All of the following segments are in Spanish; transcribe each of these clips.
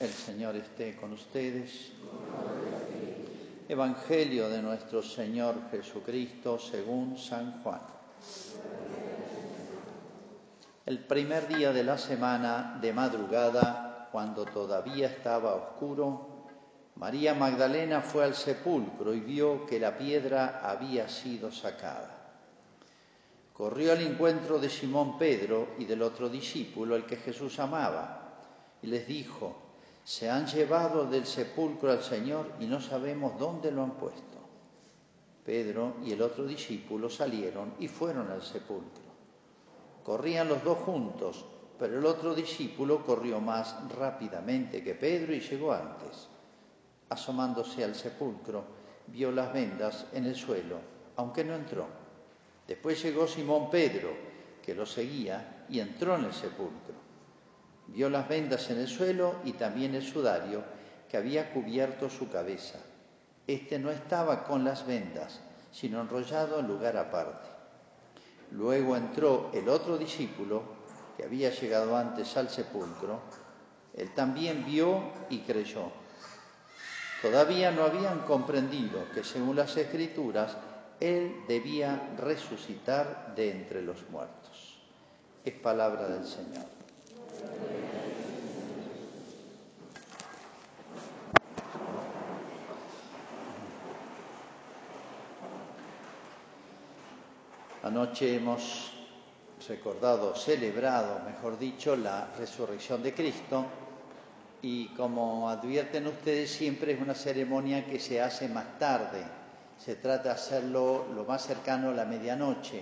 El Señor esté con ustedes. Evangelio de nuestro Señor Jesucristo según San Juan. El primer día de la semana, de madrugada, cuando todavía estaba oscuro, María Magdalena fue al sepulcro y vio que la piedra había sido sacada. Corrió al encuentro de Simón Pedro y del otro discípulo, el que Jesús amaba, y les dijo, se han llevado del sepulcro al Señor y no sabemos dónde lo han puesto. Pedro y el otro discípulo salieron y fueron al sepulcro. Corrían los dos juntos, pero el otro discípulo corrió más rápidamente que Pedro y llegó antes. Asomándose al sepulcro, vio las vendas en el suelo, aunque no entró. Después llegó Simón Pedro, que lo seguía, y entró en el sepulcro. Vio las vendas en el suelo y también el sudario que había cubierto su cabeza. Este no estaba con las vendas, sino enrollado en lugar aparte. Luego entró el otro discípulo, que había llegado antes al sepulcro. Él también vio y creyó. Todavía no habían comprendido que según las escrituras, Él debía resucitar de entre los muertos. Es palabra del Señor. Anoche hemos recordado, celebrado, mejor dicho, la resurrección de Cristo y como advierten ustedes siempre es una ceremonia que se hace más tarde. Se trata de hacerlo lo más cercano a la medianoche,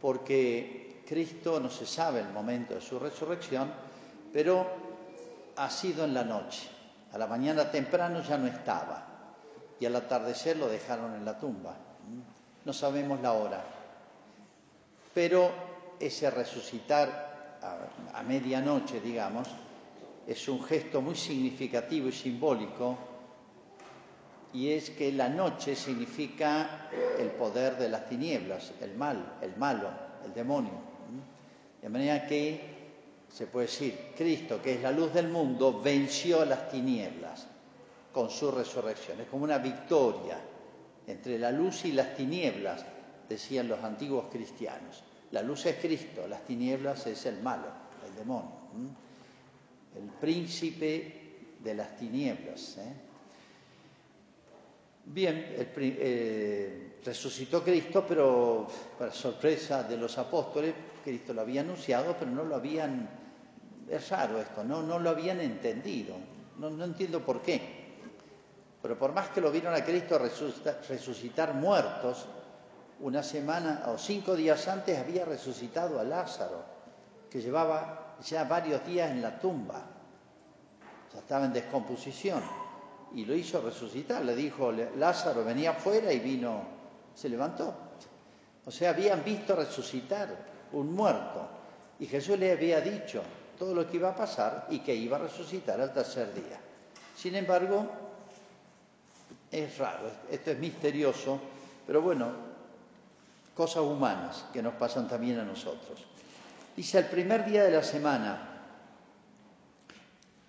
porque Cristo no se sabe el momento de su resurrección, pero ha sido en la noche. A la mañana temprano ya no estaba y al atardecer lo dejaron en la tumba. No sabemos la hora. Pero ese resucitar a, medianoche, digamos, es un gesto muy significativo y simbólico y es que la noche significa el poder de las tinieblas, el mal, el malo, el demonio. De manera que se puede decir, Cristo, que es la luz del mundo, venció las tinieblas con su resurrección. Es como una victoria entre la luz y las tinieblas, decían los antiguos cristianos. La luz es Cristo, las tinieblas es el malo, el demonio el príncipe de las tinieblas. ¿eh? Bien, el, eh, resucitó Cristo, pero para sorpresa de los apóstoles, Cristo lo había anunciado, pero no lo habían, es raro esto, no, no lo habían entendido, no, no entiendo por qué. Pero por más que lo vieron a Cristo resucitar, resucitar muertos, una semana o cinco días antes había resucitado a Lázaro, que llevaba ya varios días en la tumba, ya estaba en descomposición, y lo hizo resucitar. Le dijo, Lázaro venía afuera y vino, se levantó. O sea, habían visto resucitar un muerto, y Jesús le había dicho todo lo que iba a pasar y que iba a resucitar al tercer día. Sin embargo, es raro, esto es misterioso, pero bueno, cosas humanas que nos pasan también a nosotros. Dice, el primer día de la semana,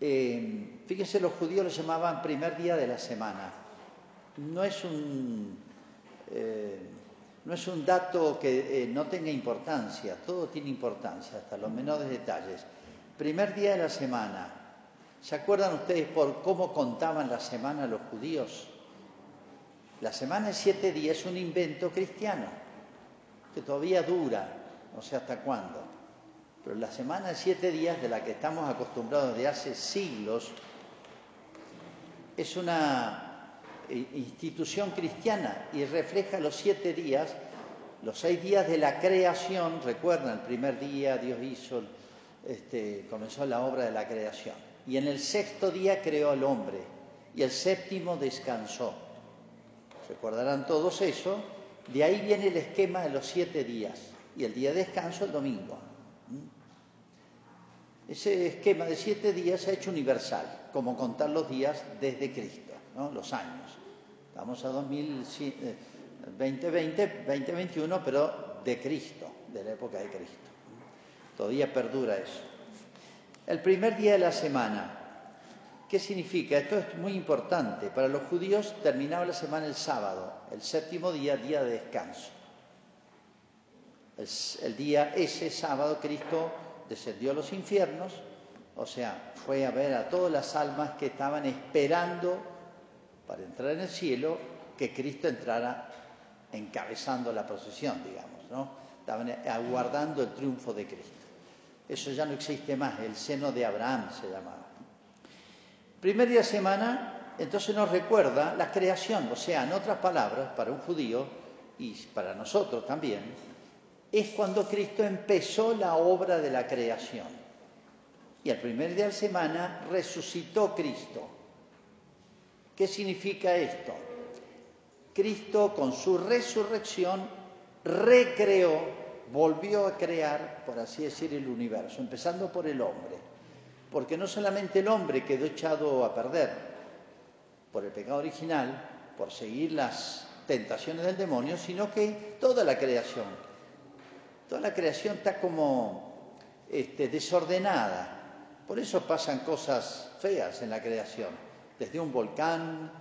eh, fíjense, los judíos lo llamaban primer día de la semana. No es un, eh, no es un dato que eh, no tenga importancia, todo tiene importancia, hasta los menores detalles. Primer día de la semana. ¿Se acuerdan ustedes por cómo contaban la semana los judíos? La semana de siete días es un invento cristiano, que todavía dura, no sé hasta cuándo. Pero la semana de siete días, de la que estamos acostumbrados desde hace siglos, es una institución cristiana y refleja los siete días, los seis días de la creación. Recuerdan, el primer día Dios hizo, este, comenzó la obra de la creación. Y en el sexto día creó al hombre y el séptimo descansó. Recordarán todos eso. De ahí viene el esquema de los siete días y el día de descanso el domingo. Ese esquema de siete días se ha hecho universal, como contar los días desde Cristo, ¿no? los años. Estamos a 2020, 2021, pero de Cristo, de la época de Cristo. Todavía perdura eso. El primer día de la semana. ¿Qué ¿Qué significa? Esto es muy importante. Para los judíos terminaba la semana el sábado, el séptimo día, día de descanso. El, día ese sábado Cristo descendió a los infiernos, o sea, fue a ver a todas las almas que estaban esperando para entrar en el cielo que Cristo entrara encabezando la procesión, digamos, ¿no? Estaban aguardando el triunfo de Cristo. Eso ya no existe más, el seno de Abraham se llamaba. Primer día de semana, entonces nos recuerda la creación, o sea, en otras palabras, para un judío y para nosotros también, es cuando Cristo empezó la obra de la creación. Y el primer día de semana resucitó Cristo. ¿Qué significa esto? Cristo con su resurrección recreó, volvió a crear, por así decir, el universo, empezando por el hombre. Porque no solamente el hombre quedó echado a perder por el pecado original, por seguir las tentaciones del demonio, sino que toda la creación, toda la creación está como este, desordenada. Por eso pasan cosas feas en la creación, desde un volcán,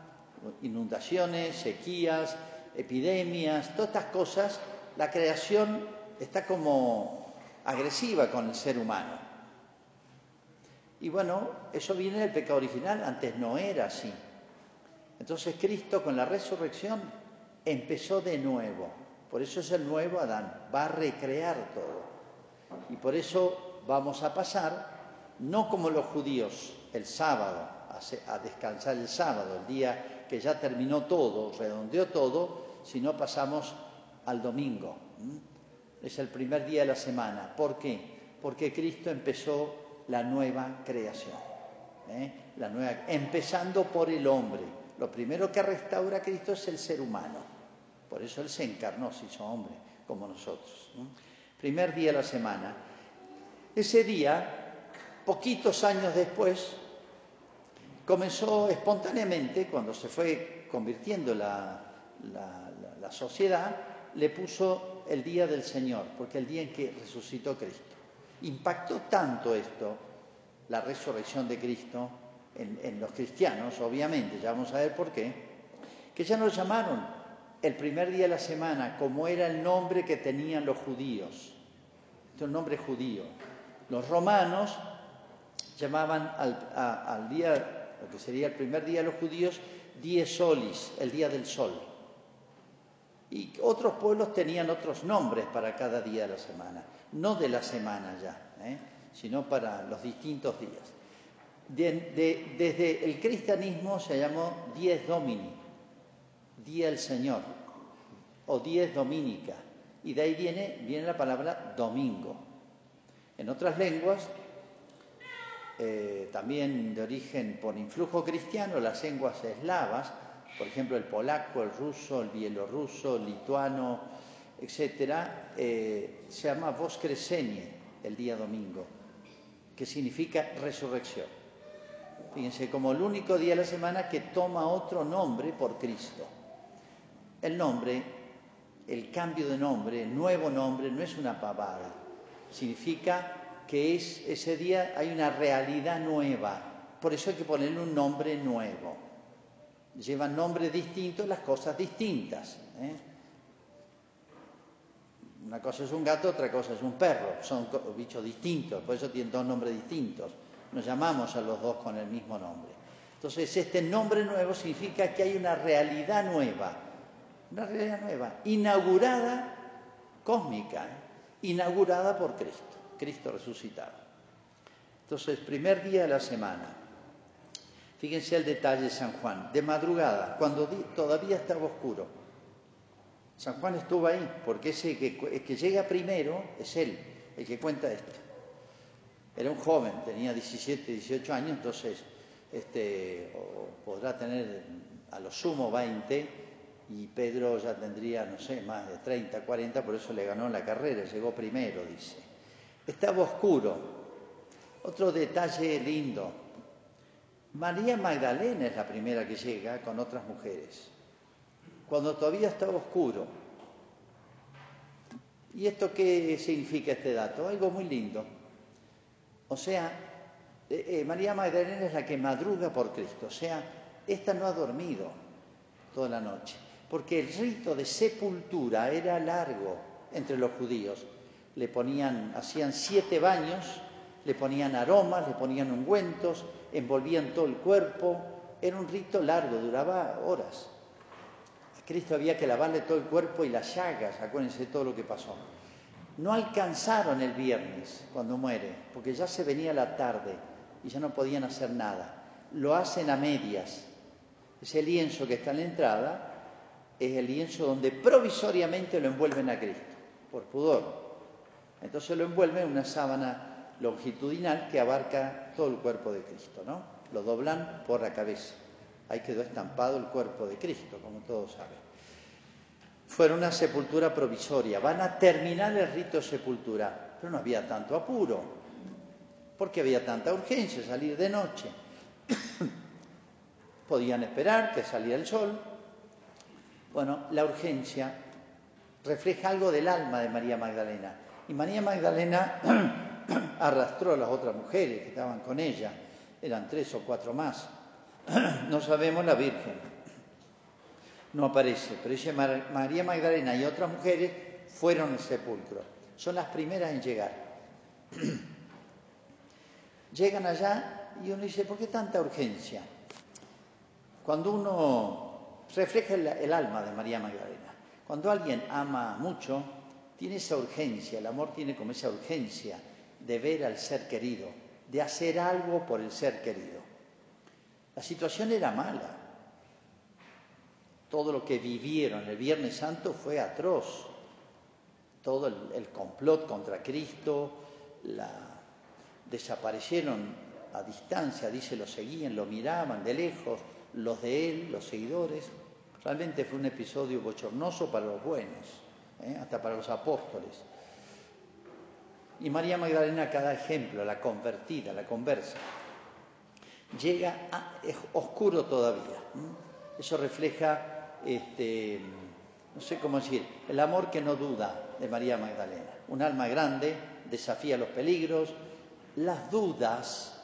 inundaciones, sequías, epidemias, todas estas cosas, la creación está como agresiva con el ser humano. Y bueno, eso viene del pecado original, antes no era así. Entonces Cristo con la resurrección empezó de nuevo. Por eso es el nuevo Adán, va a recrear todo. Y por eso vamos a pasar, no como los judíos, el sábado, a descansar el sábado, el día que ya terminó todo, redondeó todo, si no pasamos al domingo. Es el primer día de la semana. ¿Por qué? Porque Cristo empezó la nueva creación. ¿eh? La nueva, empezando por el hombre. Lo primero que restaura Cristo es el ser humano. Por eso Él se encarnó, se hizo hombre, como nosotros. Primer día de la semana. Ese día, poquitos años después, comenzó espontáneamente, cuando se fue convirtiendo la, sociedad, le puso el día del Señor, porque el día en que resucitó Cristo. Impactó tanto esto, la resurrección de Cristo, en, los cristianos, obviamente, ya vamos a ver por qué, que ya nos llamaron el primer día de la semana como era el nombre que tenían los judíos. Este es un nombre judío. Los romanos llamaban al, al día lo que sería el primer día de los judíos, die solis, el día del sol. Y otros pueblos tenían otros nombres para cada día de la semana, no de la semana ya, ¿eh? sino para los distintos días. desde el cristianismo se llamó dies domini, día del Señor, o dies dominica, y de ahí viene, viene la palabra domingo. En otras lenguas eh, también de origen por influjo cristiano, las lenguas eslavas, por ejemplo el polaco, el ruso, el bielorruso, el lituano, etcétera, eh, se llama Voskresenie el día domingo, que significa resurrección. Fíjense, como el único día de la semana que toma otro nombre por Cristo. El nombre, el cambio de nombre, nuevo nombre, no es una pavada, significa que es ese día hay una realidad nueva. Por eso hay que ponerle un nombre nuevo. Llevan nombres distintos las cosas distintas. ¿eh? Una cosa es un gato, otra cosa es un perro. Son bichos distintos, por eso tienen dos nombres distintos. Nos llamamos a los dos con el mismo nombre. Entonces, este nombre nuevo significa que hay una realidad nueva. Una realidad nueva, inaugurada, cósmica, inaugurada por Cristo. Cristo resucitado. Entonces, primer día de la semana. Fíjense el detalle de San Juan. De madrugada, cuando todavía estaba oscuro. San Juan estuvo ahí, porque ese que, que llega primero es él, el que cuenta esto. Era un joven, tenía 17, 18 años, entonces este, podrá tener a lo sumo 20 y Pedro ya tendría, no sé, más de 30, 40, por eso le ganó la carrera, llegó primero, dice. Estaba oscuro. Otro detalle lindo. María Magdalena es la primera que llega con otras mujeres, cuando todavía estaba oscuro. ¿Y esto qué significa este dato? Algo muy lindo. O sea, Eh, eh, María Magdalena es la que madruga por Cristo, o sea, esta no ha dormido toda la noche, porque el rito de sepultura era largo entre los judíos. Le ponían, hacían siete baños, le ponían aromas, le ponían ungüentos, envolvían todo el cuerpo. Era un rito largo, duraba horas. A Cristo había que lavarle todo el cuerpo y las llagas, acuérdense de todo lo que pasó. No alcanzaron el viernes cuando muere, porque ya se venía la tarde y ya no podían hacer nada. Lo hacen a medias. Ese lienzo que está en la entrada es el lienzo donde provisoriamente lo envuelven a Cristo, por pudor. Entonces lo envuelven en una sábana longitudinal que abarca todo el cuerpo de Cristo, ¿no? Lo doblan por la cabeza. Ahí quedó estampado el cuerpo de Cristo, como todos saben. Fue una sepultura provisoria. Van a terminar el rito de sepultura, pero no había tanto apuro, porque había tanta urgencia salir de noche. Podían esperar que saliera el sol. Bueno, la urgencia refleja algo del alma de María Magdalena. Y María Magdalena arrastró a las otras mujeres que estaban con ella, eran tres o cuatro más. No sabemos la Virgen, no aparece, pero dice María Magdalena y otras mujeres fueron al sepulcro. Son las primeras en llegar. Llegan allá y uno dice, ¿por qué tanta urgencia? Cuando uno refleja el alma de María Magdalena, cuando alguien ama mucho, tiene esa urgencia, el amor tiene como esa urgencia de ver al ser querido, de hacer algo por el ser querido. La situación era mala. Todo lo que vivieron el Viernes Santo fue atroz. Todo el, complot contra Cristo, desaparecieron a distancia, dice, lo seguían, lo miraban de lejos, los de él, los seguidores. Realmente fue un episodio bochornoso para los buenos, ¿eh? hasta para los apóstoles. Y María Magdalena, cada ejemplo, la convertida, la conversa, llega a, es oscuro todavía. Eso refleja, este, no sé cómo decir, el amor que no duda de María Magdalena. Un alma grande, desafía los peligros, las dudas,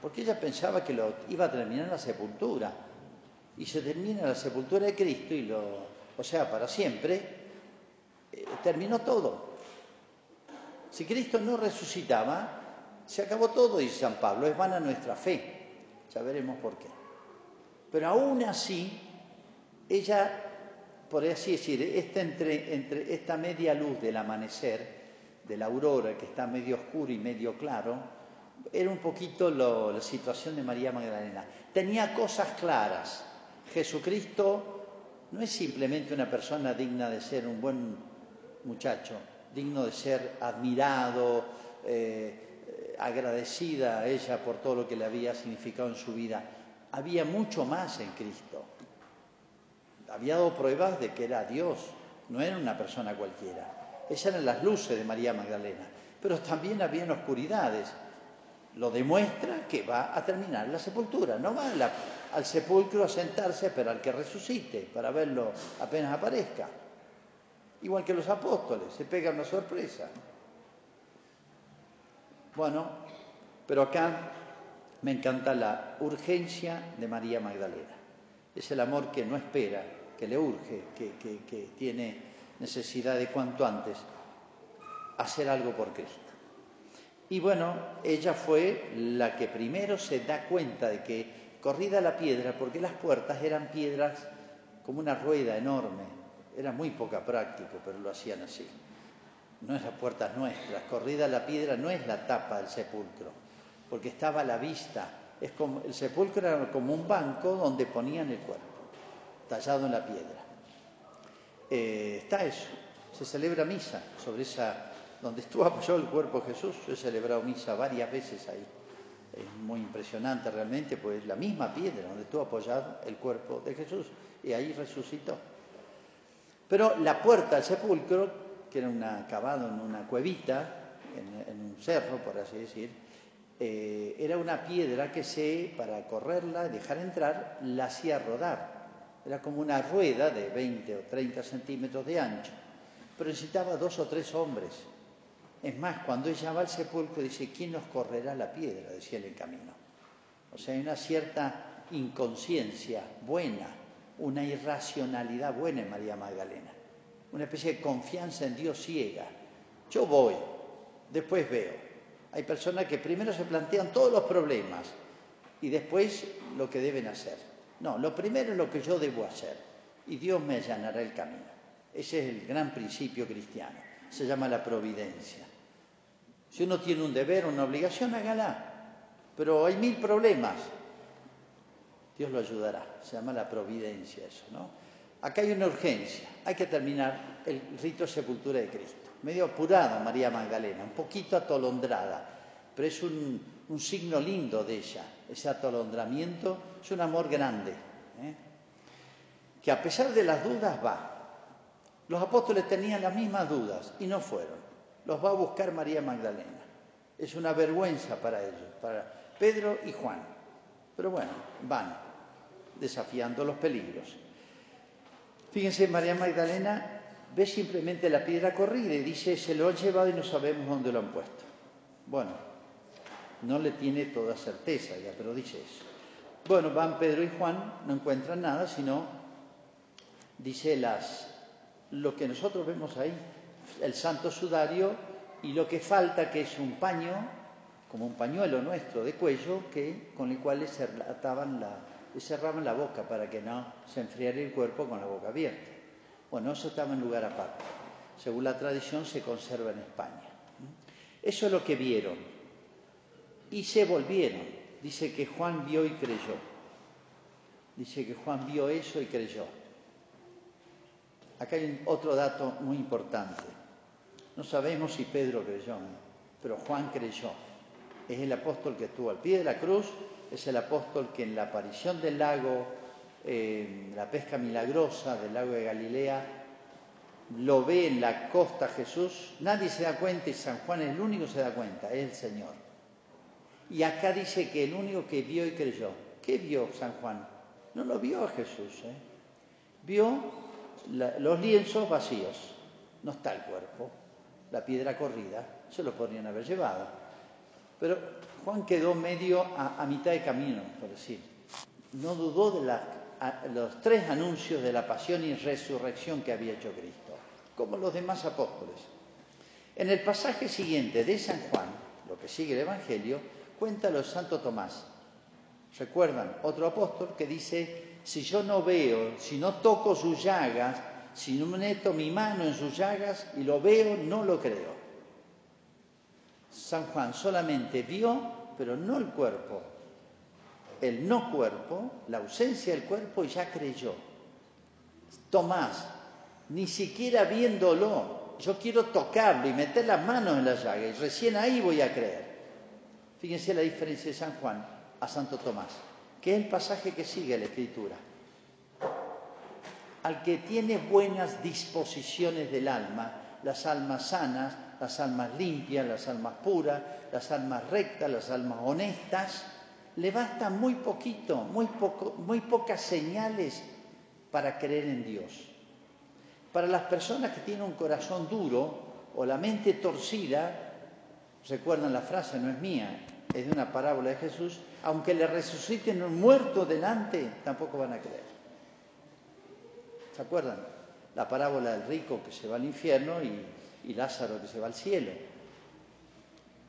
porque ella pensaba que lo iba a terminar en la sepultura. Y se termina la sepultura de Cristo y lo, o sea, para siempre, eh, terminó todo. Si Cristo no resucitaba, se acabó todo, dice San Pablo, es vana nuestra fe. Ya veremos por qué. Pero aún así, ella, por así decir, entre esta media luz del amanecer, de la aurora, que está medio oscuro y medio claro, era un poquito la situación de María Magdalena. Tenía cosas claras. Jesucristo no es simplemente una persona digna de ser un buen muchacho, digno de ser admirado, eh, agradecida a ella por todo lo que le había significado en su vida. Había mucho más en Cristo. Había dado pruebas de que era Dios, no era una persona cualquiera. Esas eran las luces de María Magdalena, pero también había oscuridades. Lo demuestra que va a terminar la sepultura, no va al sepulcro a sentarse a esperar que resucite para verlo apenas aparezca. Igual que los apóstoles, se pega una sorpresa. Bueno, pero acá me encanta la urgencia de María Magdalena. Es el amor que no espera, que le urge, que, que tiene necesidad de cuanto antes hacer algo por Cristo. Y bueno, ella fue la que primero se da cuenta de que corrida la piedra, porque las puertas eran piedras como una rueda enorme, era muy poca práctica, pero lo hacían así. No es las puertas nuestras. Corrida la piedra no es la tapa del sepulcro, porque estaba a la vista. El sepulcro era como un banco donde ponían el cuerpo, tallado en la piedra. Eh, está eso. Se celebra misa sobre esa, donde estuvo apoyado el cuerpo de Jesús. Yo he celebrado misa varias veces ahí. Es muy impresionante realmente, pues la misma piedra donde estuvo apoyado el cuerpo de Jesús y ahí resucitó. Pero la puerta al sepulcro, que era una, cavado en una cuevita, en, un cerro, por así decir, eh, era una piedra que se, para correrla, y dejar entrar, la hacía rodar. Era como una rueda de 20 o 30 centímetros de ancho, pero necesitaba dos o tres hombres Es más, cuando ella va al sepulcro dice, ¿quién nos correrá la piedra? Decía en el camino. O sea, hay una cierta inconsciencia buena, una irracionalidad buena en María Magdalena, una especie de confianza en Dios ciega. Yo voy, después veo. Hay personas que primero se plantean todos los problemas y después lo que deben hacer. No, lo primero es lo que yo debo hacer y Dios me allanará el camino. Ese es el gran principio cristiano. Se llama la providencia. Si uno tiene un deber, una obligación, hágala. Pero hay mil problemas. Dios lo ayudará. Se llama la providencia eso, ¿no? Acá hay una urgencia. Hay que terminar el rito de sepultura de Cristo. Medio apurada María Magdalena, un poquito atolondrada, pero es un, signo lindo de ella. Ese atolondramiento es un amor grande. ¿eh? Que a pesar de las dudas va. Los apóstoles tenían las mismas dudas y no fueron. Los va a buscar María Magdalena. Es una vergüenza para ellos, para Pedro y Juan. Pero bueno, van desafiando los peligros. Fíjense, María Magdalena ve simplemente la piedra corrida y dice, se lo han llevado y no sabemos dónde lo han puesto. Bueno, no le tiene toda certeza ya, pero dice eso. Bueno, van Pedro y Juan, no encuentran nada, sino, dice las, lo que nosotros vemos ahí, el santo sudario y lo que falta, que es un paño, como un pañuelo nuestro de cuello, que, con el cual se ataban la, cerraban la boca para que no se enfriara el cuerpo con la boca abierta. Bueno, eso estaba en lugar aparte. Según la tradición se conserva en España. Eso es lo que vieron. Y se volvieron. Dice que Juan vio y creyó. Dice que Juan vio eso y creyó. Acá hay otro dato muy importante. No sabemos si Pedro creyó, pero Juan creyó. Es el apóstol que estuvo al pie de la cruz, es el apóstol que en la aparición del lago, la pesca milagrosa del lago de Galilea, lo ve en la costa Jesús, nadie se da cuenta y San Juan es el único que se da cuenta, es el Señor. Y acá dice que el único que vio y creyó. ¿Qué vio San Juan? No lo vio a Jesús, ¿eh? vio los lienzos vacíos, no está el cuerpo, la piedra corrida, se lo podrían haber llevado. Pero Juan quedó medio a, mitad de camino, por decir. No dudó de los tres anuncios de la pasión y resurrección que había hecho Cristo, como los demás apóstoles. En el pasaje siguiente de San Juan, lo que sigue el Evangelio, cuenta los Santo Tomás. ¿Recuerdan? Otro apóstol que dice, si yo no veo, si no toco sus llagas, si no meto mi mano en sus llagas y lo veo, no lo creo. San Juan solamente vio, pero no el cuerpo. El no cuerpo, la ausencia del cuerpo, y ya creyó. Tomás, ni siquiera viéndolo, yo quiero tocarlo y meter las manos en la llaga, y recién ahí voy a creer. Fíjense la diferencia de San Juan a Santo Tomás, que es el pasaje que sigue la Escritura. Al que tiene buenas disposiciones del alma, las almas sanas, las almas limpias, las almas puras, las almas rectas, las almas honestas, le basta muy poquito, muy, poco, muy pocas señales para creer en Dios. Para las personas que tienen un corazón duro o la mente torcida, recuerdan la frase, no es mía, es de una parábola de Jesús, aunque le resuciten un muerto delante, tampoco van a creer. ¿Se acuerdan? La parábola del rico que se va al infierno y y Lázaro que se va al cielo.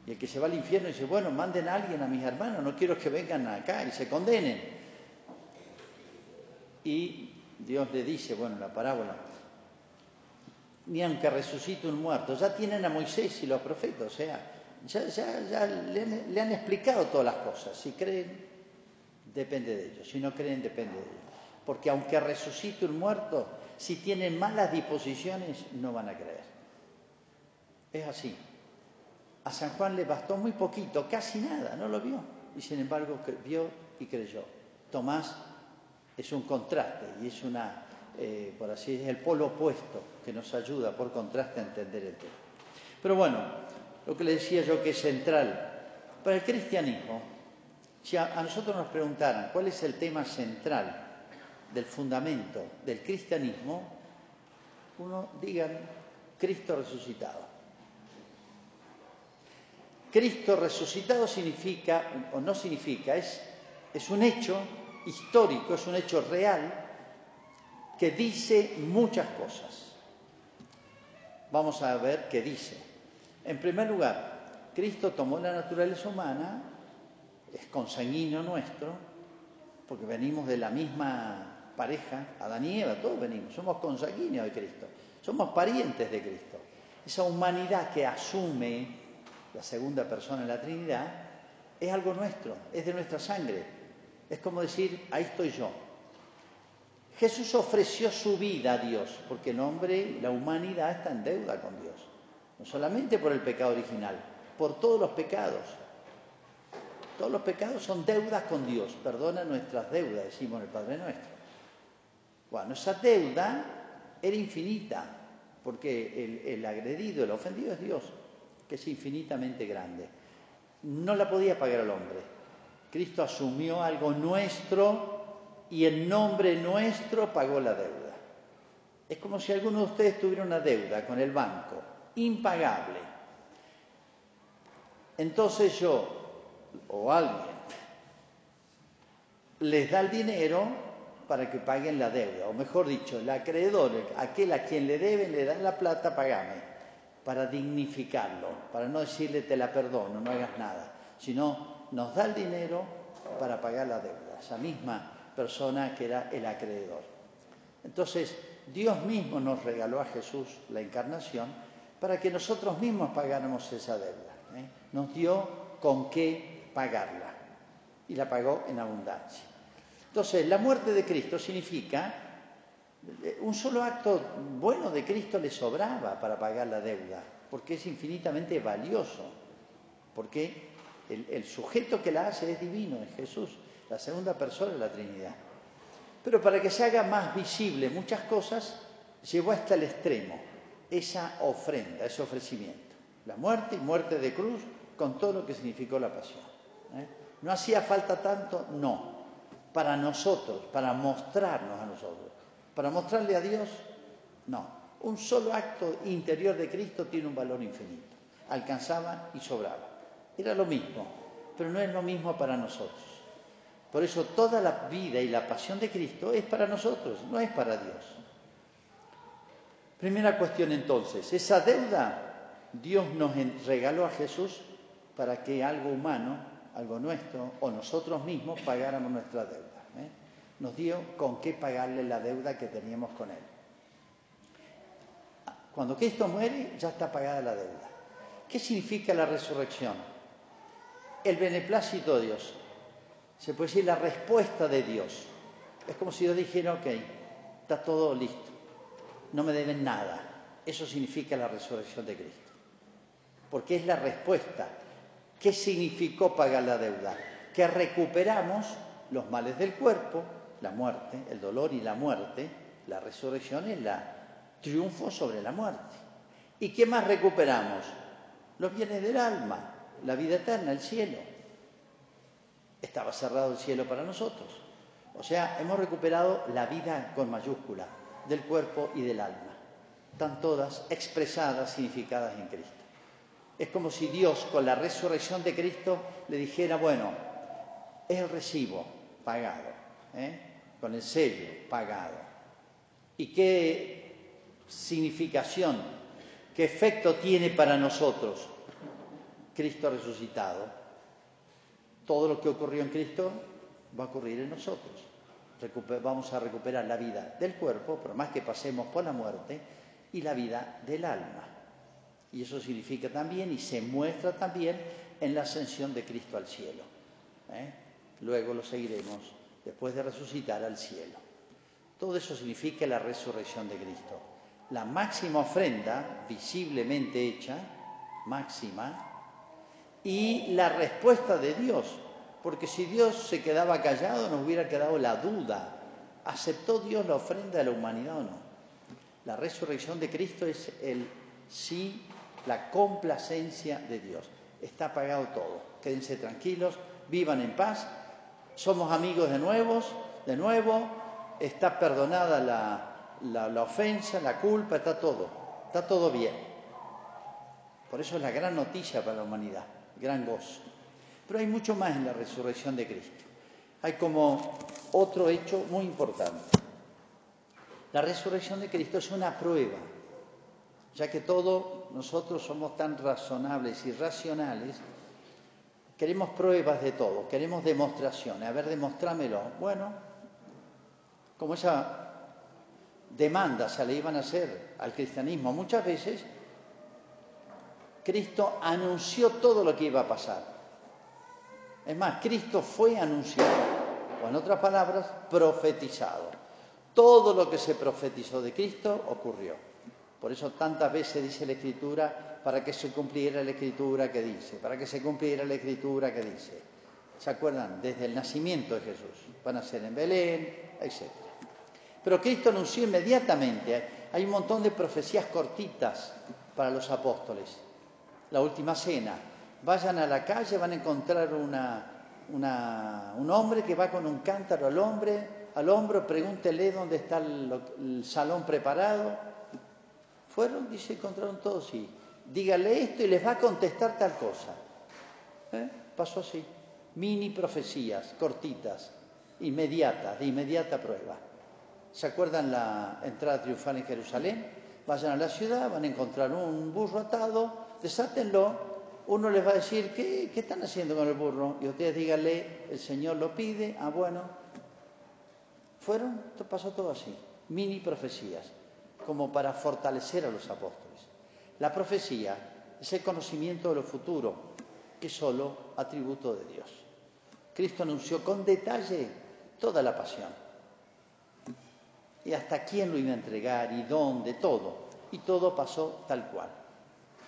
Y el que se va al infierno dice, bueno, manden a alguien a mis hermanos, no quiero que vengan acá y se condenen. Y Dios le dice, bueno, la parábola, ni aunque resucite un muerto, ya tienen a Moisés y los profetas, o sea, ya, le, han, explicado todas las cosas. Si creen, depende de ellos. Si no creen, depende de ellos. Porque aunque resucite un muerto, si tienen malas disposiciones, no van a creer. Es así. A San Juan le bastó muy poquito, casi nada, no lo vio. Y sin embargo vio y creyó. Tomás es un contraste y es una, eh, por así decirlo, el polo opuesto que nos ayuda por contraste a entender el tema. Pero bueno, lo que le decía yo que es central para el cristianismo, si a nosotros nos preguntaran cuál es el tema central del fundamento del cristianismo, uno digan Cristo resucitado. Cristo resucitado significa, o no significa, es, es un hecho histórico, es un hecho real que dice muchas cosas. Vamos a ver qué dice. En primer lugar, Cristo tomó la naturaleza humana, es consanguíneo nuestro, porque venimos de la misma pareja, Adán y Eva, todos venimos, somos consanguíneos de Cristo, somos parientes de Cristo. Esa humanidad que asume la segunda persona en la Trinidad, es algo nuestro, es de nuestra sangre. Es como decir, ahí estoy yo. Jesús ofreció su vida a Dios, porque el hombre, la humanidad está en deuda con Dios. No solamente por el pecado original, por todos los pecados. Todos los pecados son deudas con Dios. Perdona nuestras deudas, decimos el Padre Nuestro. Bueno, esa deuda era infinita, porque el, agredido, el ofendido es Dios que es infinitamente grande. No la podía pagar el hombre. Cristo asumió algo nuestro y en nombre nuestro pagó la deuda. Es como si alguno de ustedes tuviera una deuda con el banco, impagable. Entonces yo, o alguien, les da el dinero para que paguen la deuda, o mejor dicho, el acreedor, aquel a quien le deben, le da la plata, pagame para dignificarlo, para no decirle te la perdono, no hagas nada, sino nos da el dinero para pagar la deuda, esa misma persona que era el acreedor. Entonces, Dios mismo nos regaló a Jesús la encarnación para que nosotros mismos pagáramos esa deuda. ¿eh? Nos dio con qué pagarla y la pagó en abundancia. Entonces, la muerte de Cristo significa un solo acto bueno de Cristo le sobraba para pagar la deuda, porque es infinitamente valioso, porque el, sujeto que la hace es divino, es Jesús, la segunda persona de la Trinidad. Pero para que se haga más visible muchas cosas, llevó hasta el extremo esa ofrenda, ese ofrecimiento. La muerte y muerte de cruz con todo lo que significó la pasión. ¿eh? ¿No hacía falta tanto? No. Para nosotros, para mostrarnos a nosotros para mostrarle a Dios, no. Un solo acto interior de Cristo tiene un valor infinito. Alcanzaba y sobraba. Era lo mismo, pero no es lo mismo para nosotros. Por eso toda la vida y la pasión de Cristo es para nosotros, no es para Dios. Primera cuestión entonces, esa deuda Dios nos regaló a Jesús para que algo humano, algo nuestro o nosotros mismos pagáramos nuestra deuda nos dio con qué pagarle la deuda que teníamos con Él. Cuando Cristo muere, ya está pagada la deuda. ¿Qué significa la resurrección? El beneplácito de Dios. Se puede decir la respuesta de Dios. Es como si Dios dijera, ok, está todo listo, no me deben nada. Eso significa la resurrección de Cristo. Porque es la respuesta. ¿Qué significó pagar la deuda? Que recuperamos los males del cuerpo, la muerte, el dolor y la muerte, la resurrección es la triunfo sobre la muerte. ¿Y qué más recuperamos? Los bienes del alma, la vida eterna, el cielo. Estaba cerrado el cielo para nosotros. O sea, hemos recuperado la vida con mayúscula del cuerpo y del alma. Están todas expresadas, significadas en Cristo. Es como si Dios con la resurrección de Cristo le dijera, bueno, es el recibo pagado. ¿eh? con el sello pagado. ¿Y qué significación, qué efecto tiene para nosotros Cristo resucitado? Todo lo que ocurrió en Cristo va a ocurrir en nosotros. vamos a recuperar la vida del cuerpo, por más que pasemos por la muerte, y la vida del alma. Y eso significa también y se muestra también en la ascensión de Cristo al cielo. ¿eh? Luego lo seguiremos después de resucitar al cielo. Todo eso significa la resurrección de Cristo. La máxima ofrenda, visiblemente hecha, máxima, y la respuesta de Dios, porque si Dios se quedaba callado nos hubiera quedado la duda. ¿Aceptó Dios la ofrenda de la humanidad o no? La resurrección de Cristo es el sí, la complacencia de Dios. Está pagado todo. Quédense tranquilos, vivan en paz somos amigos de nuevos, de nuevo, está perdonada la, la, ofensa, la culpa, está todo, está todo bien. Por eso es la gran noticia para la humanidad, gran gozo. Pero hay mucho más en la resurrección de Cristo. Hay como otro hecho muy importante. La resurrección de Cristo es una prueba, ya que todos nosotros somos tan razonables y racionales, queremos pruebas de todo, queremos demostraciones. A ver, demostrámelo. Bueno, como esa demanda se le iban a hacer al cristianismo muchas veces, Cristo anunció todo lo que iba a pasar. Es más, Cristo fue anunciado, o en otras palabras, profetizado. Todo lo que se profetizó de Cristo ocurrió. Por eso tantas veces dice la Escritura, para que se cumpliera la Escritura que dice, para que se cumpliera la Escritura que dice. ¿Se acuerdan? Desde el nacimiento de Jesús. Van a ser en Belén, etc. Pero Cristo anunció inmediatamente, hay un montón de profecías cortitas para los apóstoles. La última cena, vayan a la calle, van a encontrar un hombre que va con un cántaro al al hombro, pregúntele dónde está el, salón preparado. Fueron, dice, encontraron todos, sí. Dígale esto y les va a contestar tal cosa. ¿Eh? Pasó así. Mini profecías, cortitas, inmediatas, de inmediata prueba. ¿Se acuerdan la entrada triunfal en Jerusalén? Vayan a la ciudad, van a encontrar un burro atado, desátenlo. Uno les va a decir, ¿qué, ¿qué están haciendo con el burro? Y ustedes díganle, el Señor lo pide, ah, bueno. Fueron, pasó todo así, mini profecías, como para fortalecer a los apóstoles. La profecía es el conocimiento de lo futuro, que es solo atributo de Dios. Cristo anunció con detalle toda la pasión y hasta quién lo iba a entregar y dónde, todo. Y todo pasó tal cual.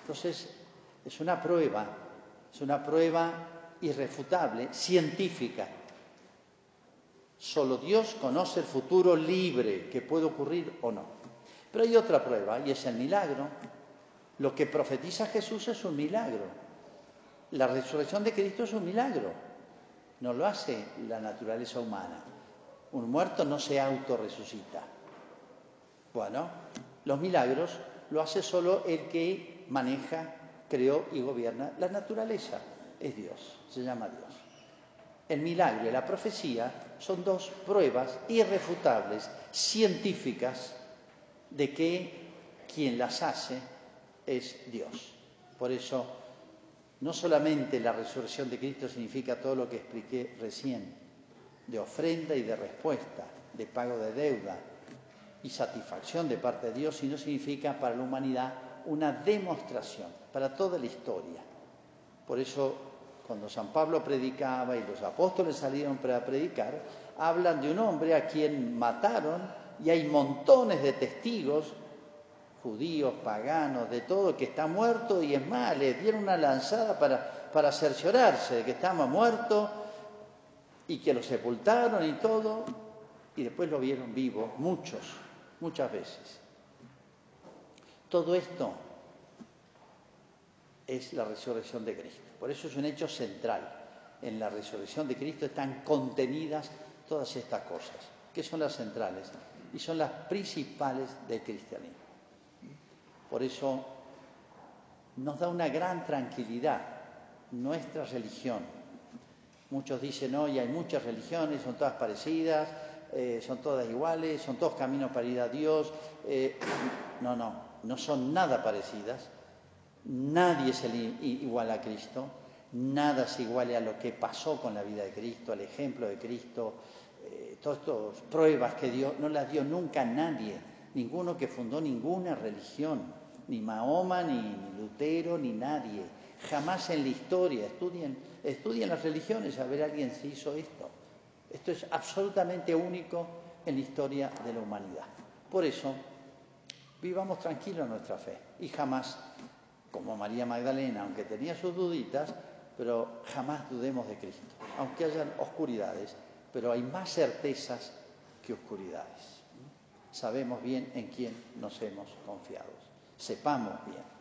Entonces, es una prueba, es una prueba irrefutable, científica. Solo Dios conoce el futuro libre que puede ocurrir o no. Pero hay otra prueba y es el milagro. Lo que profetiza Jesús es un milagro. La resurrección de Cristo es un milagro. No lo hace la naturaleza humana. Un muerto no se autorresucita. Bueno, los milagros lo hace solo el que maneja, creó y gobierna la naturaleza. Es Dios, se llama Dios. El milagro y la profecía son dos pruebas irrefutables, científicas, de que quien las hace es Dios. Por eso, no solamente la resurrección de Cristo significa todo lo que expliqué recién, de ofrenda y de respuesta, de pago de deuda y satisfacción de parte de Dios, sino significa para la humanidad una demostración, para toda la historia. Por eso, cuando San Pablo predicaba y los apóstoles salieron para predicar, hablan de un hombre a quien mataron y hay montones de testigos, judíos, paganos, de todo, que está muerto y es más, le dieron una lanzada para, para cerciorarse de que estaba muerto y que lo sepultaron y todo, y después lo vieron vivo, muchos, muchas veces. Todo esto es la resurrección de Cristo. Por eso es un hecho central. En la resurrección de Cristo están contenidas todas estas cosas, que son las centrales y son las principales del cristianismo. Por eso nos da una gran tranquilidad nuestra religión, Muchos dicen, hoy hay muchas religiones, son todas parecidas, eh, son todas iguales, son todos caminos para ir a Dios. Eh, no, no, no son nada parecidas. Nadie es igual a Cristo, nada es igual a lo que pasó con la vida de Cristo, al ejemplo de Cristo. Eh, todas estas pruebas que dio, no las dio nunca nadie, ninguno que fundó ninguna religión, ni Mahoma, ni Lutero, ni nadie Jamás en la historia, estudien, las religiones a ver alguien si hizo esto. Esto es absolutamente único en la historia de la humanidad. Por eso, vivamos tranquilos nuestra fe y jamás, como María Magdalena, aunque tenía sus duditas, pero jamás dudemos de Cristo, aunque hayan oscuridades, pero hay más certezas que oscuridades. Sabemos bien en quién nos hemos confiado. Sepamos bien